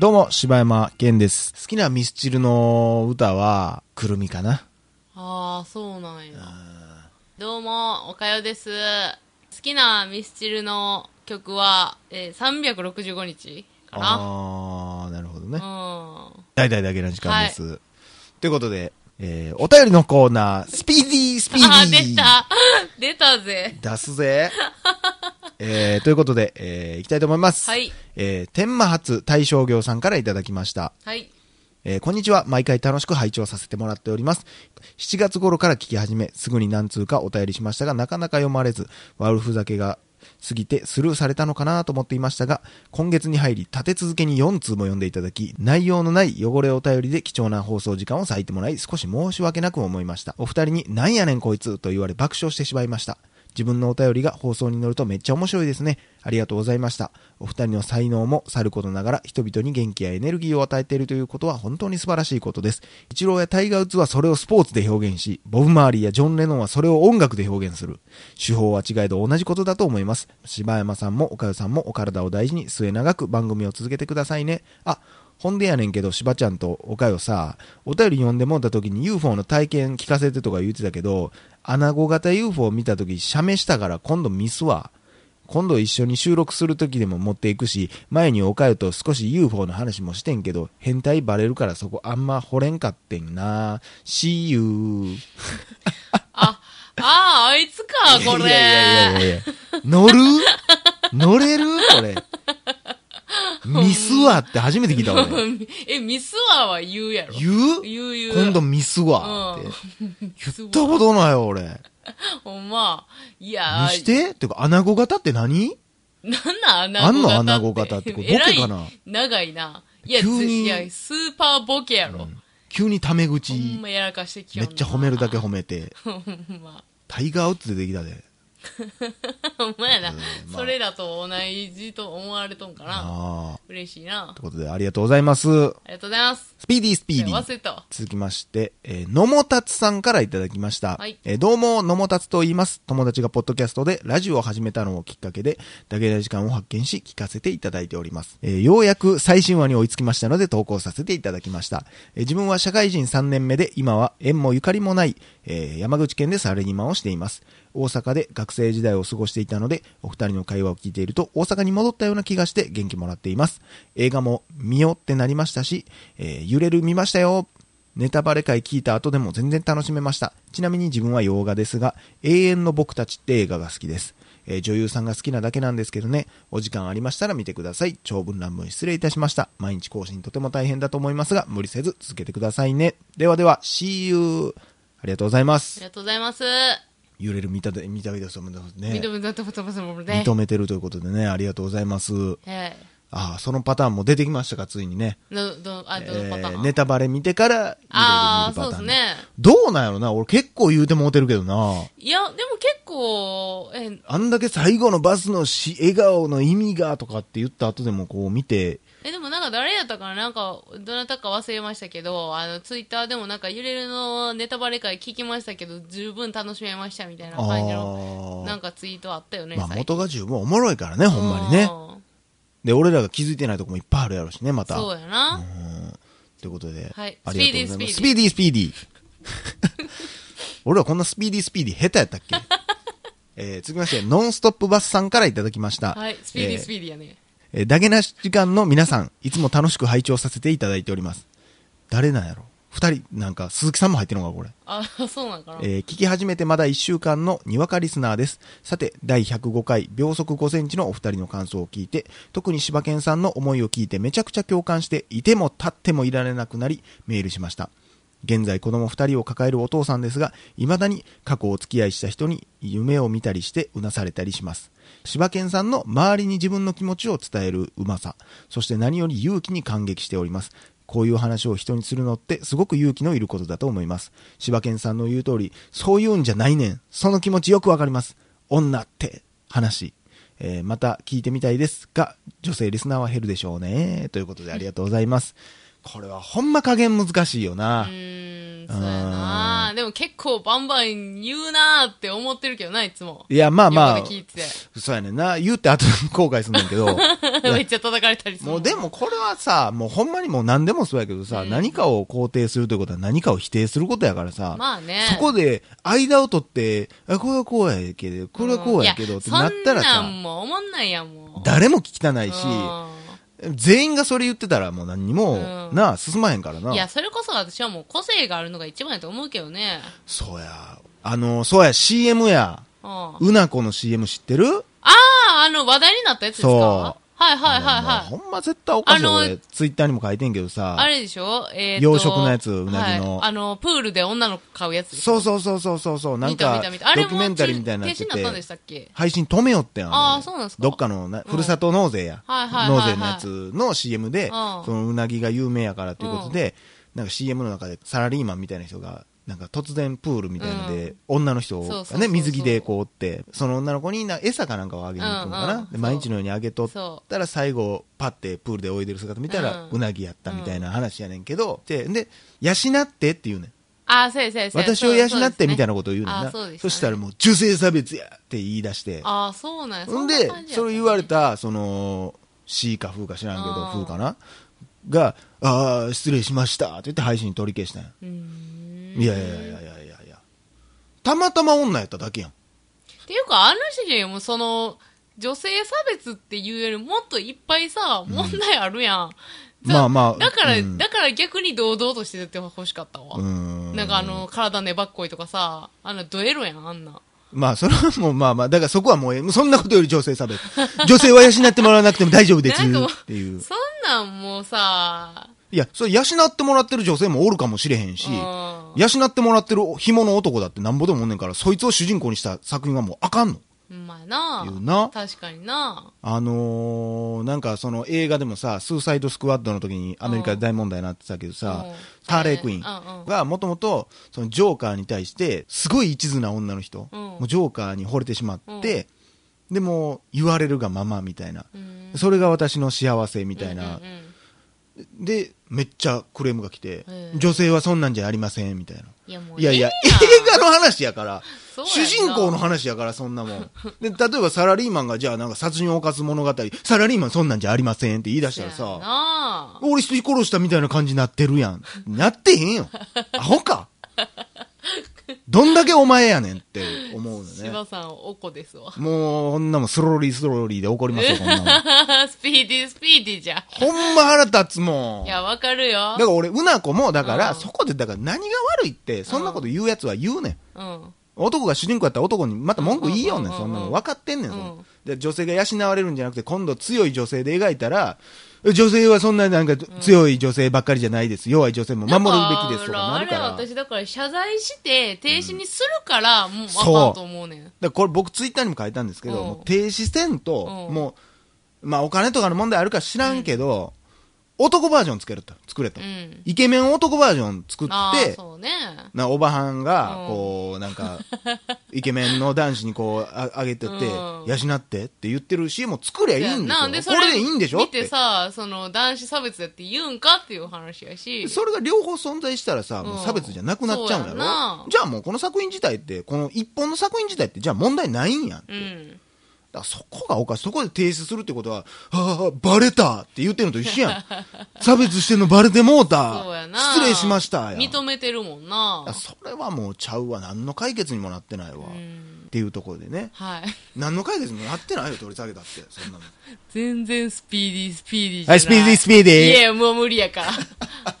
どうも、柴山健です。好きなミスチルの歌は、くるみかな。ああ、そうなんや。どうも、おかよです。好きなミスチルの曲は、えー、365日かな。あー、なるほどね。うん。大々だけの時間です。ということで、えー、お便りのコーナー、スピーディースピーディーあー、出た 出たぜ。出すぜ。えー、ということで、えー、いきたいと思います。はい。えー、天満発大商業さんからいただきました。はい。えーこんにちは。毎回楽しく拝聴させてもらっております。7月頃から聞き始め、すぐに何通かお便りしましたが、なかなか読まれず、悪ふざけが過ぎてスルーされたのかなと思っていましたが、今月に入り立て続けに4通も読んでいただき、内容のない汚れお便りで貴重な放送時間を割いてもらい、少し申し訳なく思いました。お二人に、なんやねんこいつと言われ爆笑してしまいました。自分のお便りが放送に乗るとめっちゃ面白いですね。ありがとうございました。お二人の才能もさることながら人々に元気やエネルギーを与えているということは本当に素晴らしいことです。イチローやタイガー・ウッズはそれをスポーツで表現し、ボブ・マーリーやジョン・レノンはそれを音楽で表現する。手法は違えど同じことだと思います。柴山さんも岡代さんもお体を大事に末永く番組を続けてくださいね。あ、ほんでやねんけど、しばちゃんとおかよさ、お便り読んでもらった時に UFO の体験聞かせてとか言ってたけど、穴子型 UFO を見た時、写メしたから今度ミスは、今度一緒に収録する時でも持っていくし、前におかよと少し UFO の話もしてんけど、変態バレるからそこあんま掘れんかってんな。See you. あ、あー、あいつか、これ。いやいやいやいや乗る？乗れる？これ。ミスはって初めて聞いた俺。え、ミスワは言うやろ。言う？言う言う。今度ミスはって。言ったことないよ、俺。ほんま。いやーにして？っていうか、穴子型って何？なんなん穴子型って？あんの穴子型ってこれボケかな？長いな。いや、急についや、スーパーボケやろ。急にタメ口ほ、んまやらかしてきめっちゃ褒めるだけ褒めて、ほんま。タイガーウッズ出てきたで。ほんまやな、まあそれらと同じと思われとんかな。ああ。嬉しいな。ということで、ありがとうございます。ありがとうございます。スピーディースピーディー。忘れたわ。続きまして、えー、野茂達さんからいただきました。はいえーどうも、野茂達と言います。友達がポッドキャストでラジオを始めたのをきっかけで、だけな時間を発見し、聞かせていただいております。えーようやく最新話に追いつきましたので投稿させていただきました。えー自分は社会人3年目で、今は縁もゆかりもない、えー山口県でサラリーマンをしています。大阪で学生時代を過ごしていたので、お二人の会話を聞いていると、大阪に戻ったような気がして元気もらっています。映画も見よってなりましたし、えー揺れる見ましたよ。ネタバレ会聞いた後でも全然楽しめました。ちなみに自分は洋画ですが、永遠の僕たちって映画が好きです。えー女優さんが好きなだけなんですけどね、お時間ありましたら見てください。長文乱文失礼いたしました。毎日更新とても大変だと思いますが、無理せず続けてくださいね。ではでは、See you! ありがとうございますあり。がとうございます。揺れる見たで、見た目ですもんね。認めたとことますもんね。認めてるということでね、ありがとうございます。はい。ああ、そのパターンも出てきましたか、ついにね。ど、ど、ーン、えーネタバレ見てから、揺れる見るああ、パターンそうですね。どうなんやろな俺結構言うてもうてるけどな。いや、でも結構、え、あんだけ最後のバスのし、笑顔の意味がとかって言った後でもこう見て、え、でもなんか誰やったかな？なんか、どなたか忘れましたけど、あの、ツイッターでもなんか、揺れるのネタバレ会聞きましたけど、十分楽しめましたみたいな感じの、あなんかツイートあったよね。まあ元が十分おもろいからね、ほんまにね。うんで、俺らが気づいてないとこもいっぱいあるやろしね、また。そうやな。ということで、はいありがとうございます。ススピーディースピーディー。俺らこんなスピーディースピーディー下手やったっけ？えー、続きまして、ノンストップバスさんからいただきました。はい、スピーディーえスピーディーやね。えーダゲなし時間の皆さん、いつも楽しく拝聴させていただいております。誰なんやろ？二人、なんか、鈴木さんも入ってるのか、これ。あ、そうなんかな。えー聞き始めてまだ1週間のにわかリスナーです。さて、第105回、秒速5センチのお二人の感想を聞いて、特に柴犬さんの思いを聞いてめちゃくちゃ共感して、いても立ってもいられなくなり、メールしました。現在子供二人を抱えるお父さんですが、未だに過去お付き合いした人に夢を見たりしてうなされたりします。柴犬さんの周りに自分の気持ちを伝えるうまさ、そして何より勇気に感激しております。こういう話を人にするのってすごく勇気のいることだと思います。柴犬さんの言う通り、そういうんじゃないねん。その気持ちよくわかります。女って話。えーまた聞いてみたいですが、女性リスナーは減るでしょうね。ということでありがとうございます。これはほんま加減難しいような。ーん、そうやな。でも結構バンバン言うなーって思ってるけどな、いつも。いや、まあまあ。そうやねんな。言うて後で後悔すんねんけど、めっちゃ叩かれたりする。もうでもこれはさ、もうほんまにもう何でもそうやけどさ、うん何かを肯定するということは何かを否定することやからさ、まあね。そこで間を取って、あこれはこうやけど、これはこうやけどんってなったらさそんな、んもう思んないやん、もう。誰も聞きたないし、う全員がそれ言ってたらもう何にも、うんなあ、進まへんからな。んいや、それこそ私はもう個性があるのが一番やと思うけどね。そうや。あの、そうや、CM や。うん。あうなこの CM 知ってる？あー、あの話題になったやつですか？そうはいはいはいはい。ほんま絶対おかしい俺、ツイッターにも書いてんけどさ。あれでしょ？えーと養殖のやつうなぎの。はい。あの、プールで女の子買うやつ。そうそうそうそうそうそう、なんかドキュメンタリーみたいになって停止になったんでて、したっけ？配信止めよってんあれ。ーそうなんすか。どっかのな、うん。ふるさと納税や。はいはいはいはい。納税のやつの CM で、ん。そのうなぎが有名やからということで、なんか CM の中でサラリーマンみたいな人が、なんか突然プールみたいので、女の人がね、水着でこうおって、その女の子にな餌かなんかをあげに行くのかな？で毎日のようにあげとっそたら最後、パってプールで泳いでる姿見たら、うなぎやったみたいな話やねんけど、で、で、養ってって言うねん。ああ、そうやそうやそうや私を養ってみたいな。なことを言うねんな。あそしたらもう、女性差別やって言い出して。ああ、そうなんや。ほんでそれ言われた、その、C か風か知らんけど、うん風かな？が、ああ、失礼しましたって言って配信取り消したんや。いやいやいやいやいやいや。たまたま女やっただけやん。っていうか、あの人にもその、女性差別っていうよりもっといっぱいさ、問題あるやん。まあまあだから、うんだから逆に堂々としててほしかったわ。なんかあの、体粘っこいとかさ、あの、ドエロやん、あんな。まあ、それはもう、まあまあ、だからそこはもうええ、そんなことより女性差別。女性は養ってもらわなくても大丈夫ですっていう。そんなんもうさ、いや、それ養ってもらってる女性もおるかもしれへんし、うん。養ってもらってる紐の男だってなんぼでもおんねんから、そいつを主人公にした作品はもうあかんの。まあな。言うな。確かにな。あのー、なんかその映画でもさ、スーサイドスクワッドの時にアメリカで大問題になってたけどさうん、ハーレークイーンがもともと、そのジョーカーに対して、すごい一途な女の人、うん。もうジョーカーに惚れてしまって、でも言われるがままみたいな、うん。それが私の幸せみたいな、うんうんうん。で、めっちゃクレームが来て、ええ女性はそんなんじゃありませんみたいな。いやいやいや、え映画の話やから、主人公の話やから、そんなもん。で、例えばサラリーマンが、じゃあなんか殺人を犯す物語、サラリーマンそんなんじゃありませんって言い出したらさ、な俺人殺したみたいな感じになってるやん。なってへんよ。アホか。どんだけお前やねんって思うのね。柴さんおこですわもう、こんなもんスローリースローリーで怒りますよ、こんなもん。スピーディースピーディーじゃほんま腹立つもん。いやわかるよだから俺、うなこも、だから、うんそこで、だから何が悪いって、そんなこと言うやつは言うねん。うん男が主人公やったら男にまた文句言いようねん、うんそんなの。うん。分かってんねん、で、女性が養われるんじゃなくて、今度強い女性で描いたら、女性はそんななんか強い女性ばっかりじゃないです。弱い女性も守るべきですとかなあれるから。だか私だから謝罪して停止にするから、もうあそうかんと思うねん。らこれ僕ツイッターにも書いたんですけど、うん。もう停止せんと、うん。もう、まあお金とかの問題あるか知らんけど、男バージョン作れと。作れと。うんイケメン男バージョン作って、そうねな、おばはんがう、んこう、なんか、イケメンの男子にこう、ああげてて、うん養ってって言ってる CM を作りゃいいんですよ。なんでそこれでいいんでしょ？っ見てて。さその男子差別だって言うんかっていう話やしそれが両方存在したらさ、もう差別じゃなくなっちゃうんだそうやなろじゃあもうこの作品自体って、この一本の作品自体って、じゃあ問題ないんやん。だかうんらそこがおかしい。そこで停止するってことは、ああ、バレたって言ってるのと一緒やん。差別してんのバレてもうた。そうやな失礼しましたやん。認めてるもんなだからそれはもうちゃうわ。何の解決にもなってないわ。うんっていうところでね。はい何の解決にもなってないよ、取り下げたって。そんなの。全然スピーディースピーディーじゃなはいい、スピーディー、スピーディー。いやもう無理やから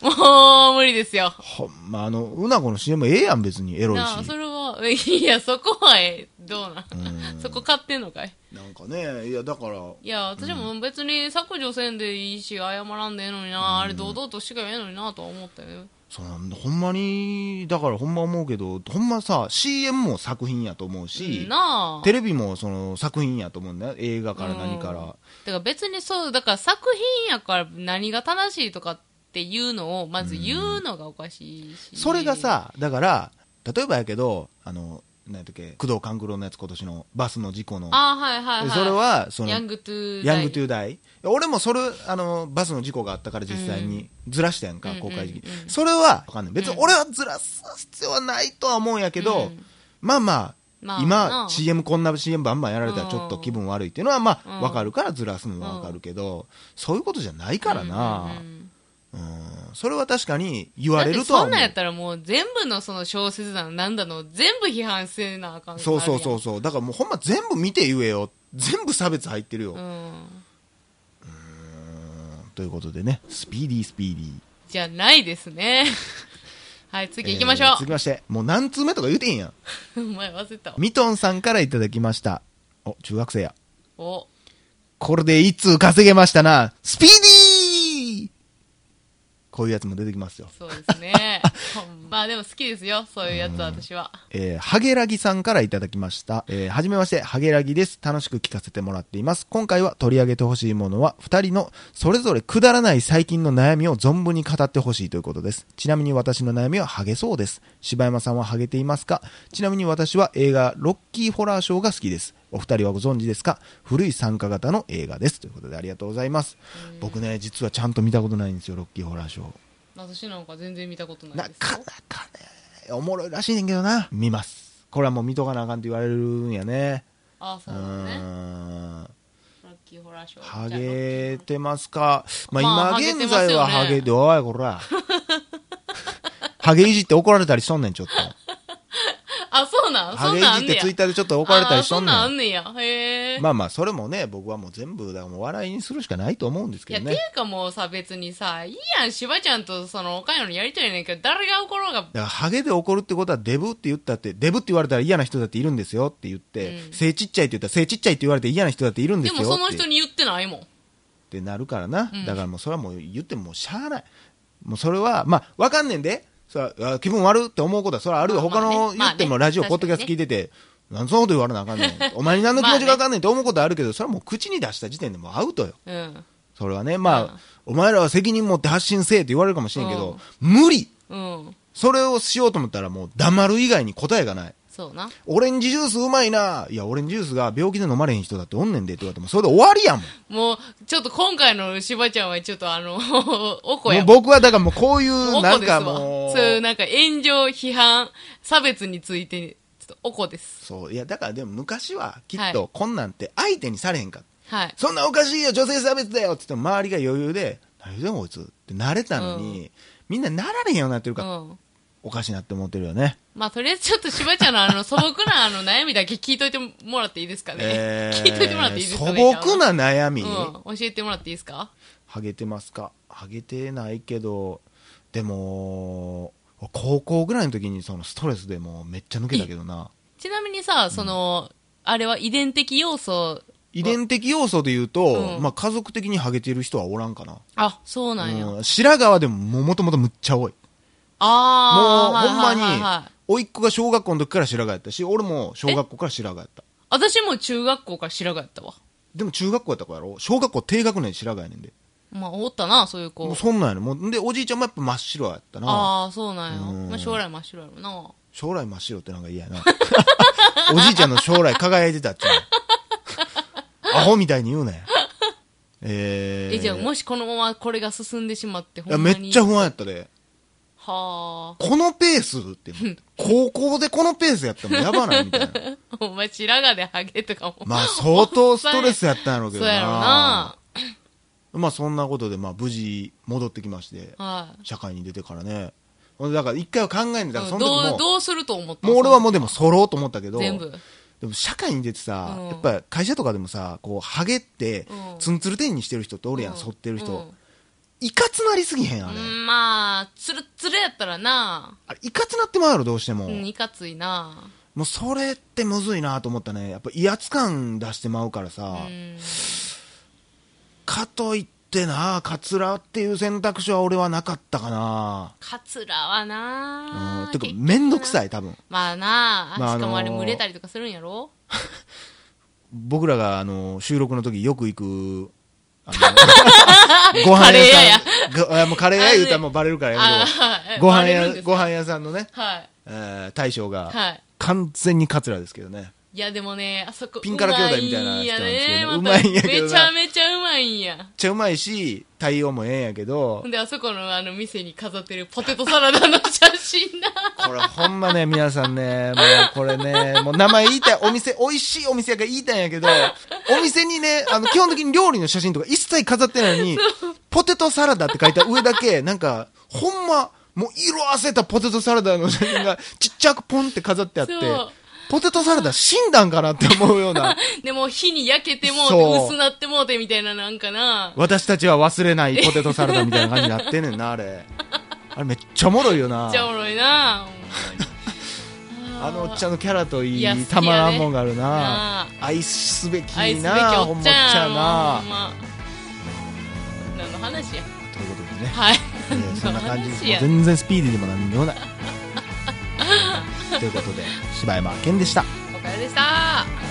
もう無理ですよほんま、あの、うなこの CM ええやん、別に。エロいし。それは いやそこはえどうなん？うん。そこ買ってんのかい？なんかね、いや、だから、いや私も別に削除せんでいいし謝らんでええのにな、あれ堂々としてがええのになとは思ったよ。そのほんまに、だからほんま思うけど、ほんまさ、CM も作品やと思うし、なあ。テレビもその作品やと思うんだよ。映画から何から。だから別にそうだから作品やから何が正しいとかっていうのをまず言うのがおかしいし、それがさ、だから、例えばやけど、あの、何やったっけ、工藤官九郎のやつ今年のバスの事故の。あはいはいはい。それは、その、ヤングトゥーヤングトゥーーダイ。俺もそれ、あの、バスの事故があったから実際に。ずらしたやんか、うん公開時期うん。うんう。んそれは、わかんない。別に俺はずらす必要はないとは思うんやけど、うん。まあまあ、まあ今、な CM こんな CM バンバンやられたらちょっと気分悪いっていうのは、まあ、うん。わかるからずらすのはわかるけど、そういうことじゃないからな、うんうんうん。うんそれは確かに言われるとは思うだってそんなんやっ。たらもう全部のその小説だのなんだの全部批判せなあかんそうそうそううそう。だからもうほんま全部見て言えよ。全部差別入ってるよ。うんということでね、スピーディースピーディー。じゃないですね はい次行きましょえー続きまして、もう何通目とか言うてんやん。う、お前忘れたわミトンさんからいただきました。お、中学生や。おこれで一通稼げましたな。スピーディーこういうやつも出てきますよ。そうですね まあでも好きですよそういうやつは私はえー、ハゲラギさんからいただきました。えー、はじめまして、ハゲラギです。楽しく聞かせてもらっています。今回は取り上げてほしいものは、二人のそれぞれくだらない最近の悩みを存分に語ってほしいということです。ちなみに私の悩みはハゲそうです。柴山さんはハゲていますか？ちなみに私は映画、ロッキーホラーショーが好きです。お二人はご存知ですか？古い参加型の映画です。ということでありがとうございます。僕ね、実はちゃんと見たことないんですよ、ロッキーホラーショー。私なんか全然見たことないなですよかなかね、おもろいらしいねんけどな。見ます。これはもう見とかなあかんって言われるんやね。あそううだねハゲてますか？まあ、まあ今現在はハゲてますよねおい、こら。ハゲいじって怒られたりしとんねん、ちょっと。あそうなん？ハゲいそんなんあんねや。じってツイッターでちょっと怒られたりしとあそんなんあんねんねや。へえ。ん。まあまあ、それもね、僕はもう全部、だからもう笑いにするしかないと思うんですいや、けどね。ていうかもうさ、別にさ、いいやん、しばちゃんとその、おかんよのやりとりやねんけど、誰が怒ろうが、だから、ハゲで怒るってことは、デブって言ったって、デブって言われたら嫌な人だっているんですよって言って、うん背ちっちゃいって言ったら、背ちっちゃいって言われて嫌な人だっているんですもその人に言ってないもん。ってなるからな、うん。だからもうそれはもう言ってももうしゃあない、もうそれは、まあ、わかんねんで、それはあ気分悪って思うことは、それはあるよ、まあまあね。他の言ってもまあねラジオ、ポッドキャスト聞いてて、なんでそんなこと言われなあかんねん、お前に何の気持ちがわかんねんって思うことはあるけど、それはもう口に出した時点でもうアウトよ、うん。それはね、まあ、うん。お前らは責任持って発信せえって言われるかもしれんけど、無理、うん。それをしようと思ったら、もう黙る以外に答えがない。そうな。オレンジジュースうまいな。いや、オレンジジュースが病気で飲まれへん人だっておんねんでって言われても、それで終わりやもん。もう、ちょっと今回のしばちゃんはちょっとあの、おこもうや。僕はだからもうこういう、おなんか。もう。そういうなんか炎上、批判、差別について、ちょっとおこです。そう。いや、だからでも昔はきっはとこんなんて相手にされへんかった。はい。そんなおかしいよ、女性差別だよって言っても周りが余裕で、何言うてんこいつって慣れたのに、みんななられへんようになってるうから、ん。おかしいなって思ってるよね。まあ、とりあえずちょっとしばちゃんのあの、素朴なあの、悩みだけ聞いといてもらっていいですかね。えー聞いといてもらっていいですか素ね。朴な悩み、うん。教えてもらっていいですか？ハゲてますか？ハゲてないけど、でも、高校ぐらいの時にそのストレスでもうめっちゃ抜けたけどな。ちなみにさ、その、あれは遺伝的要素、遺伝的要素で言うと、うんまあ家族的にハゲてる人はおらんかな。あ、そうなんや。うん白髪でももともとむっちゃ多い。ああ、もう、ほんまにはいはいはいはい、甥っ子が小学校の時から白髪やったし、俺も小学校から白髪やった。私も中学校から白髪やったわ。でも中学校やった子やろ？小学校低学年で白髪やねんで。まあ、おったな、そういう子もう。そんなんやねんもうで、おじいちゃんもやっぱ真っ白やったな。ああ、そうなんや。うんまあ、将来真っ白やろな。将来真っ白ってなんか嫌やな。おじいちゃんの将来輝いてたっちゅうの アホみたいに言うなよ。えー。え、じゃあ、もしこのままこれが進んでしまって、ほいやんまに。めっちゃ不安やったで。はこのペースって。高校でこのペースやったらもうやばないみたいな。あ。お前、白髪でハゲとかも。まあ相当ストレスやったんやろうけどな。まあそんなことでまあ無事戻ってきまして、はい。社会に出てからね。だから一回は考えんで、だからその時も、どうすると思った？もう俺はもうでもも揃ろうと思ったけど、全部。でも社会に出てさ、うんやっぱ会社とかでもさ、こう、ハゲってう、んツンツルテンにしてる人っておるやん、うん反ってる人。うんいかつなりすぎへん、あれ。うんまあ、つるつるやったらな。あれいかつなってまうやろ、どうしても。うん、いかついな。もうそれってむずいなと思ったね。やっぱ威圧感出してまうからさ、うん。かといってな、カツラっていう選択肢は俺はなかったかな。カツラはなうん。てか、めんどくさい。い、多分。まあなまあしかもあれあのー蒸れたりとかするんやろ？僕らがあの収録の時よく行く、あの ご飯カレー屋屋さん。カレー屋言うたらもうバレるからやめろご飯屋、ご飯屋さんのね、はい。えー大将が、はい。完全にカツラですけどね。いやでもね、あそこ、ピンカラ兄弟みたいな人なんですけどね。うまいんやけどな。めちゃめちゃうままいんや。めっちゃうまいし、対応もええんやけど。で、あそこのあの店に飾ってるポテトサラダの写真な。これほんまね、皆さんね、もうこれね、もう名前言いたい、お店、美味しいお店やから言いたいんやけど、お店にね、あの、基本的に料理の写真とか一切飾ってないのに、ポテトサラダって書いた上だけ、なんか、ほんま、もう色あせたポテトサラダの写真がちっちゃくポンって飾ってあって。そう、ポテトサラダ死んだんかなって思うような、でも火に焼けてもうて、薄なってもうてみたいななんかな。私たちは忘れないポテトサラダみたいな感じになってんねんな、あれ。あれめっちゃおもろいよなめっち。ゃおもろいな。あのおっちゃんのキャラといいいたまらんもんがあるな。愛すべき愛すべきな、おっちゃんやほんまほんま何の話や。ということでね。はい。えーそんな感じで全然スピーディーでも何でもない。ということで、柴山健でした。お疲れでした。